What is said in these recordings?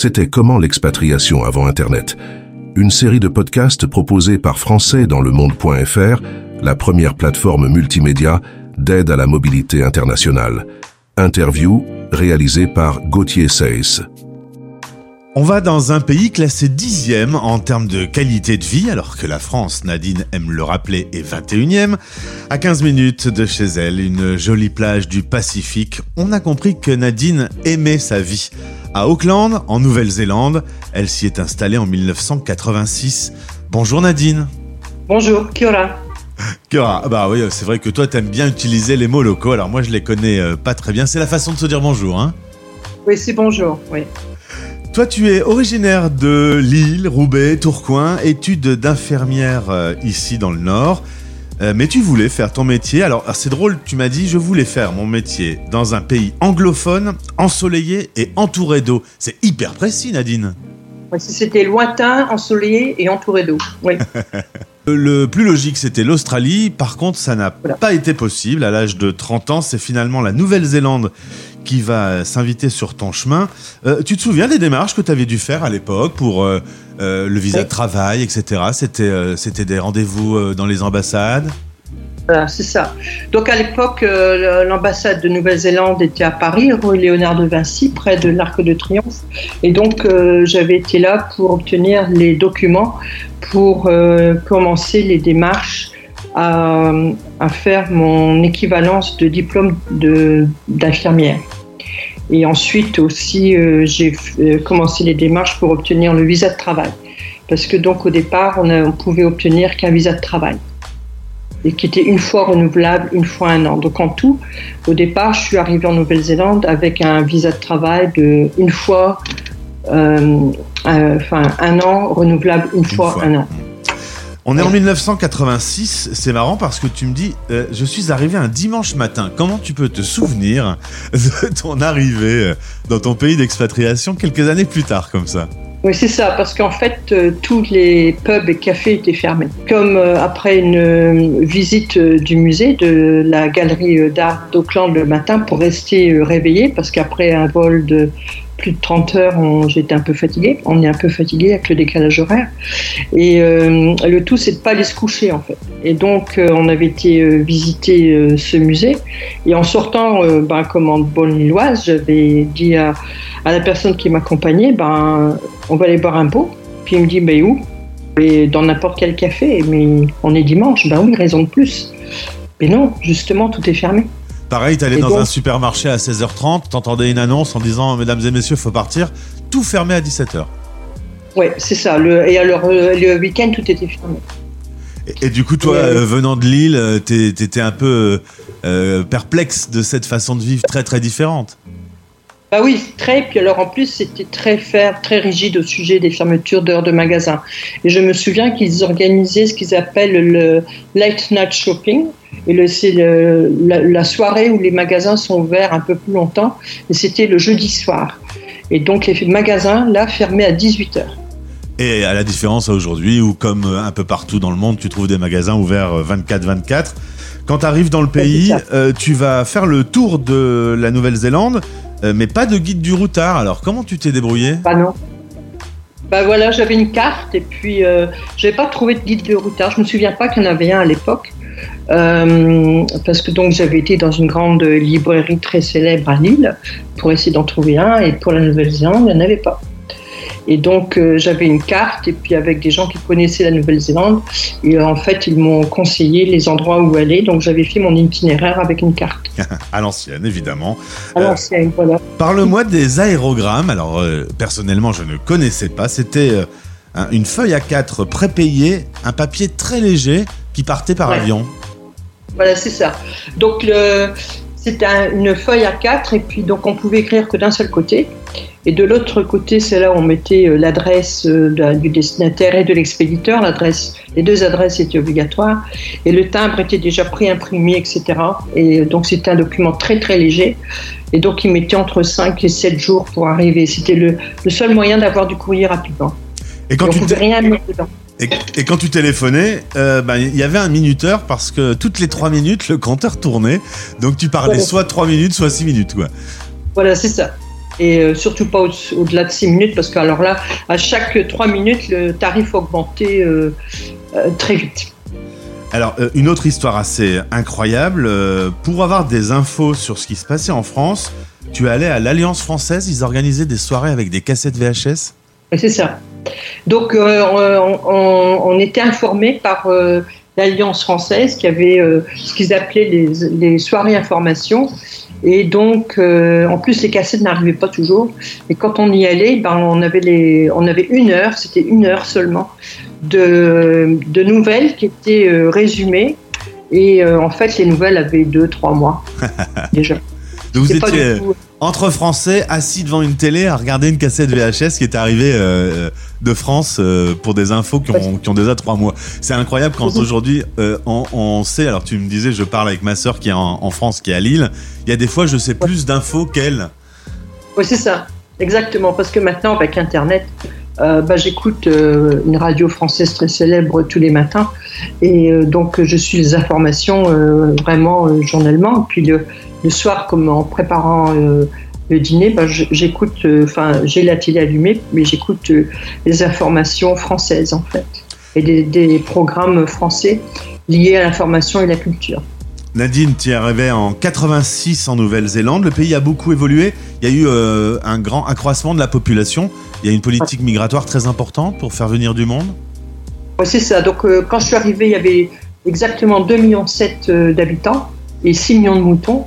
c'était Comment l'expatriation avant Internet Une série de podcasts proposés par Français dans le monde.fr, la première plateforme multimédia d'aide à la mobilité internationale. Interview réalisée par Gauthier Seyss. On va dans un pays classé dixième en termes de qualité de vie, alors que la France, Nadine aime le rappeler, est 21e. À 15 minutes de chez elle, une jolie plage du Pacifique, on a compris que Nadine aimait sa vie. À Auckland, en Nouvelle-Zélande, elle s'y est installée en 1986. Bonjour Nadine. Bonjour, Kiora. Kiora, bah oui, c'est vrai que toi t'aimes bien utiliser les mots locaux, alors moi je les connais euh, pas très bien. C'est la façon de se dire bonjour, hein Oui, c'est bonjour, oui. Toi, tu es originaire de Lille, Roubaix, Tourcoing, études d'infirmière euh, ici dans le Nord. Euh, mais tu voulais faire ton métier. Alors, c'est drôle, tu m'as dit, je voulais faire mon métier dans un pays anglophone, ensoleillé et entouré d'eau. C'est hyper précis, Nadine. C'était lointain, ensoleillé et entouré d'eau. Oui. Le plus logique, c'était l'Australie. Par contre, ça n'a pas été possible. À l'âge de 30 ans, c'est finalement la Nouvelle-Zélande qui va s'inviter sur ton chemin. Euh, tu te souviens des démarches que tu avais dû faire à l'époque pour euh, euh, le visa de travail, etc. C'était c'était des rendez-vous dans les ambassades? Voilà, c'est ça. Donc à l'époque, l'ambassade de Nouvelle-Zélande était à Paris, rue Léonard de Vinci, près de l'Arc de Triomphe. Et donc j'avais été là pour obtenir les documents pour commencer les démarches à, faire mon équivalence de diplôme d'infirmière. Et ensuite aussi, euh, j'ai euh, commencé les démarches pour obtenir le visa de travail. Parce que donc au départ, on, ne pouvait obtenir qu'un visa de travail. Et qui était une fois renouvelable, une fois un an. Donc en tout, au départ, je suis arrivée en Nouvelle-Zélande avec un visa de travail de une fois, euh, enfin un an renouvelable une, fois, un an. On est en 1986, c'est marrant parce que tu me dis, euh, je suis arrivé un dimanche matin. Comment tu peux te souvenir de ton arrivée euh, dans ton pays d'expatriation quelques années plus tard comme ça? Oui, c'est ça, parce qu'en fait, euh, tous les pubs et cafés étaient fermés. Comme après une visite du musée de la galerie d'art d'Auckland le matin pour rester réveillé, parce qu'après un vol de plus de 30 heures, j'étais un peu fatiguée. On est un peu fatigué avec le décalage horaire. Et euh, le tout, c'est de pas aller se coucher, en fait. Et donc, euh, on avait été euh, visiter ce musée. Et en sortant, ben, comme en bonne lilloise, j'avais dit à, la personne qui m'accompagnait, ben, on va aller boire un pot. Puis il me dit, ben où? Et dans n'importe quel café. Mais on est dimanche. Ben oui, raison de plus. Mais non, justement, tout est fermé. Pareil, tu allais dans un supermarché à 16h30, t'entendais une annonce en disant Mesdames et messieurs, faut partir. Tout fermé à 17h. Oui, c'est ça. Le, et alors, euh, le week-end, tout était fermé. Et, du coup, toi, euh, venant de Lille, euh, t'étais un peu perplexe de cette façon de vivre très très différente. Bah oui, très. Puis alors en plus, c'était très ferme, très rigide au sujet des fermetures d'heures de magasins. Et je me souviens qu'ils organisaient ce qu'ils appellent le late night shopping. Et c'est la, soirée où les magasins sont ouverts un peu plus longtemps. Et c'était le jeudi soir. Et donc les magasins, là, fermaient à 18h. Et à la différence aujourd'hui, où comme un peu partout dans le monde, tu trouves des magasins ouverts 24-24, euh, quand tu arrives dans le pays, euh, tu vas faire le tour de la Nouvelle-Zélande euh, mais pas de guide du routard. Alors, comment tu t'es débrouillé Bah non. Bah voilà, j'avais une carte et puis euh, je n'avais pas trouvé de guide du routard. Je me souviens pas qu'il y en avait un à l'époque. Euh, parce que donc j'avais été dans une grande librairie très célèbre à Lille pour essayer d'en trouver un et pour la Nouvelle-Zélande, il n'y en avait pas. Et donc, euh, j'avais une carte, et puis avec des gens qui connaissaient la Nouvelle-Zélande. Et euh, en fait, ils m'ont conseillé les endroits où aller. Donc, j'avais fait mon itinéraire avec une carte. à l'ancienne, évidemment. À l'ancienne, voilà. Parle-moi des aérogrammes. Alors, euh, personnellement, je ne connaissais pas. C'était une feuille à 4 prépayée, un papier très léger qui partait par avion. Voilà, c'est ça. Donc, c'était une feuille à 4 et puis donc on pouvait écrire que d'un seul côté. Et de l'autre côté, c'est là où on mettait euh, l'adresse euh, du destinataire et de l'expéditeur. L'adresse, les deux adresses étaient obligatoires. Et le timbre était déjà pré-imprimé, etc. Et donc c'était un document très très léger. Et donc il mettait entre 5 et 7 jours pour arriver. C'était le, seul moyen d'avoir du courrier rapidement. Et quand tu rien mettre dedans. Et, quand tu téléphonais, euh, ben, il y avait un minuteur parce que toutes les 3 minutes, le compteur tournait. Donc tu parlais soit 3 minutes, soit 6 minutes. Quoi. Voilà, c'est ça. Et surtout pas au-delà de 6 minutes parce que alors là, à chaque 3 minutes, le tarif augmentait très vite. Alors, une autre histoire assez incroyable. pour avoir des infos sur ce qui se passait en France, tu allais à l'Alliance française, ils organisaient des soirées avec des cassettes VHS C'est ça. Donc, on, était informés par l'Alliance française qui avait ce qu'ils appelaient les, les soirées information. Et donc, euh, en plus, les cassettes n'arrivaient pas toujours. Et quand on y allait, ben, on, avait les, on avait une heure, c'était une heure seulement, de, de nouvelles qui étaient euh, résumées. Et euh, en fait, les nouvelles avaient deux, trois mois déjà. Donc vous étiez entre Français assis devant une télé à regarder une cassette VHS qui est arrivée euh, de France euh, pour des infos qui ont, qui ont, déjà trois mois. C'est incroyable quand aujourd'hui euh, on, on, sait. Alors tu me disais, je parle avec ma sœur qui est en, France, qui est à Lille. Il y a des fois, je sais plus d'infos qu'elle. Oui, c'est ça, exactement. Parce que maintenant, avec Internet, bah, j'écoute une radio française très célèbre tous les matins et donc je suis les informations vraiment journellement. Puis le, soir, comme en préparant euh, le dîner, ben, j'écoute, euh, enfin, j'ai la télé allumée, mais j'écoute euh, les informations françaises en fait, et des, programmes français liés à l'information et la culture. Nadine, tu es arrivée en 86 en Nouvelle-Zélande. Le pays a beaucoup évolué. Il y a eu un grand accroissement de la population. Il y a une politique migratoire très importante pour faire venir du monde. Oui, c'est ça. Donc, quand je suis arrivée, il y avait exactement 2,7 millions d'habitants et 6 millions de moutons.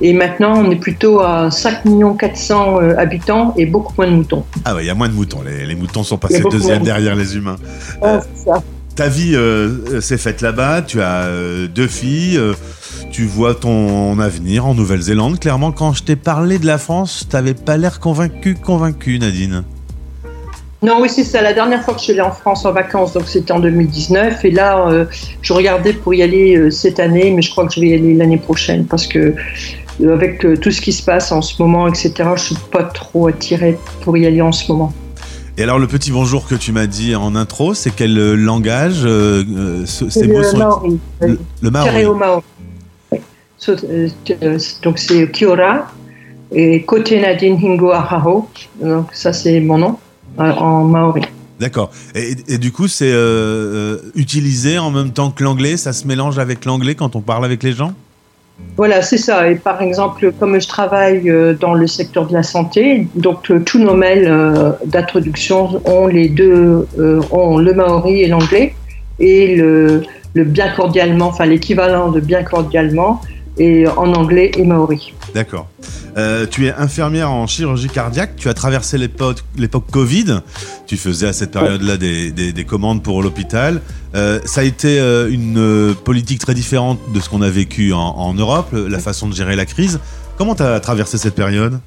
Et maintenant, on est plutôt à 5 400 000 habitants et beaucoup moins de moutons. Ah ouais, il y a moins de moutons. Les, moutons sont passés deuxième derrière les humains. Euh, ça. Ta vie euh, s'est faite là-bas, tu as euh, deux filles, tu vois ton avenir en Nouvelle-Zélande. Clairement, quand je t'ai parlé de la France, tu n'avais pas l'air convaincu, convaincu, Nadine. Non, oui, c'est ça. La dernière fois que je suis allée en France en vacances, donc c'était en 2019. Et là, euh, je regardais pour y aller euh, cette année, mais je crois que je vais y aller l'année prochaine parce que euh, avec tout ce qui se passe en ce moment, etc., je suis pas trop attirée pour y aller en ce moment. Et alors, le petit bonjour que tu m'as dit en intro, c'est quel langage C'est le maori. Le, maori. Donc, c'est Kiora et Kote Nadine Hingo Ahaho. Donc, ça, c'est mon nom en maori. D'accord. Et, du coup, c'est euh, euh, utilisé en même temps que l'anglais? Ça se mélange avec l'anglais quand on parle avec les gens? Voilà, c'est ça. Et par exemple, comme je travaille euh, dans le secteur de la santé, donc tous nos mails d'introduction ont les deux, ont le maori et l'anglais, et le, le, bien cordialement, enfin l'équivalent de bien cordialement, et en anglais et maori. D'accord. Euh, tu es infirmière en chirurgie cardiaque. Tu as traversé l'époque Covid. Tu faisais à cette période-là des, commandes pour l'hôpital. Euh, ça a été euh, une politique très différente de ce qu'on a vécu en, Europe, la façon de gérer la crise. Comment tu as traversé cette période?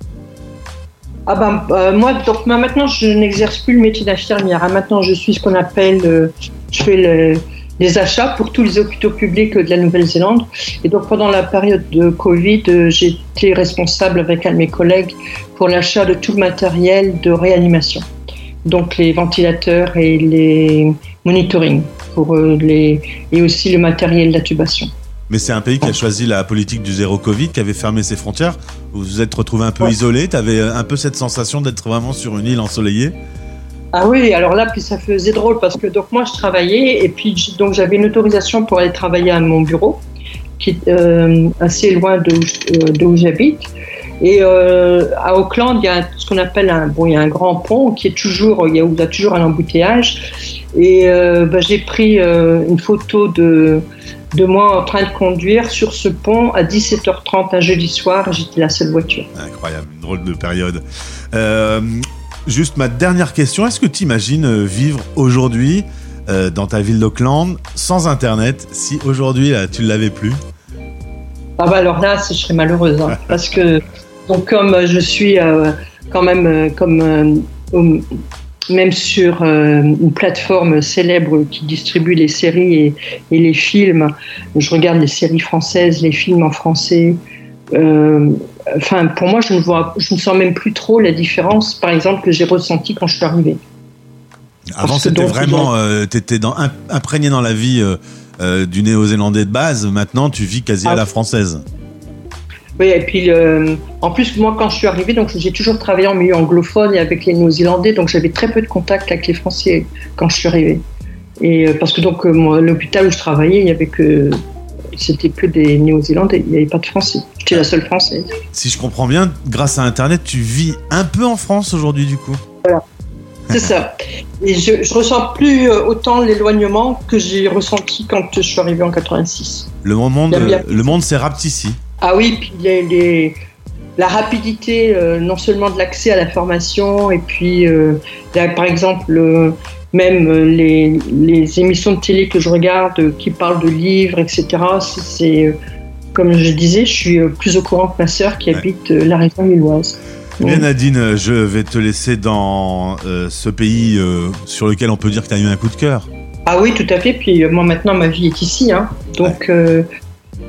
Ah ben, moi, donc, maintenant, je n'exerce plus le métier d'infirmière. Hein. Maintenant, je suis ce qu'on appelle, je fais le, des achats pour tous les hôpitaux publics de la Nouvelle-Zélande. Et donc pendant la période de Covid, euh, j'étais responsable avec un de mes collègues pour l'achat de tout le matériel de réanimation. Donc les ventilateurs et les monitoring pour euh, les et aussi le matériel d'intubation. Mais c'est un pays qui a choisi la politique du zéro Covid, qui avait fermé ses frontières. Vous vous êtes retrouvé un peu isolé. Tu avais un peu cette sensation d'être vraiment sur une île ensoleillée. Ah oui, alors là, puis ça faisait drôle parce que donc moi je travaillais et puis donc j'avais une autorisation pour aller travailler à mon bureau, qui est euh, assez loin euh, où j'habite. Et euh, à Auckland, il y a ce qu'on appelle un bon, il y a un grand pont qui est toujours, il y a, où il y a toujours un embouteillage. Et bah, j'ai pris une photo de de moi en train de conduire sur ce pont à 17h30 un jeudi soir. J'étais la seule voiture. Incroyable, une drôle de période. Juste ma dernière question, est-ce que tu imagines euh, vivre aujourd'hui euh, dans ta ville d'Auckland sans Internet si aujourd'hui tu ne l'avais plus? Ah bah alors là, je serais malheureuse hein, parce que donc comme je suis euh, quand même comme même sur une plateforme célèbre qui distribue les séries et, et, les films, je regarde les séries françaises, les films en français, euh, enfin, pour moi, je ne vois, je ne sens même plus trop la différence, par exemple, que j'ai ressenti quand je suis arrivée. Avant, c'était vraiment, euh, tu étais dans, imprégné dans la vie euh, du Néo-Zélandais de base. Maintenant, tu vis quasi à ah. la française. Oui, et puis en plus, moi, quand je suis arrivée, donc j'ai toujours travaillé en milieu anglophone et avec les Néo-Zélandais, donc j'avais très peu de contact avec les Français quand je suis arrivée. Et parce que donc l'hôpital où je travaillais, il y avait que c'était que des Néo-Zélandais, il n'y avait pas de Français. J'étais la seule Française. Si je comprends bien, grâce à Internet, tu vis un peu en France aujourd'hui, du coup. Voilà. C'est ça. Et je, je ressens plus euh, autant l'éloignement que j'ai ressenti quand je suis arrivée en 86. Le monde, le monde s'est ici. Ah oui, puis il y a les, la rapidité, euh, non seulement de l'accès à la formation, et puis, euh, par exemple, même euh, les, émissions de télé que je regarde qui parlent de livres, etc. C'est, comme je disais, je suis plus au courant que ma sœur qui habite la région lilloise. Bien Nadine, je vais te laisser dans ce pays sur lequel on peut dire que tu as eu un coup de cœur. Ah oui, tout à fait. Puis moi maintenant, ma vie est ici. Hein. Donc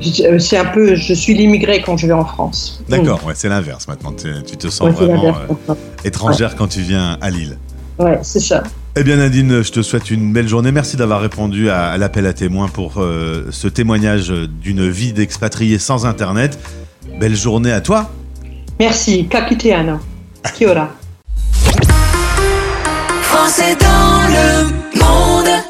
c'est un peu, je suis l'immigré quand je vais en France. D'accord, ouais, c'est l'inverse maintenant. Tu, te sens vraiment étrangère quand tu viens à Lille. Ouais, c'est ça. Eh bien Nadine, je te souhaite une belle journée. Merci d'avoir répondu à, l'appel à témoins pour euh, ce témoignage d'une vie d'expatrié sans Internet. Belle journée à toi. Merci. Kakiteana. Kia ora. Français dans le monde.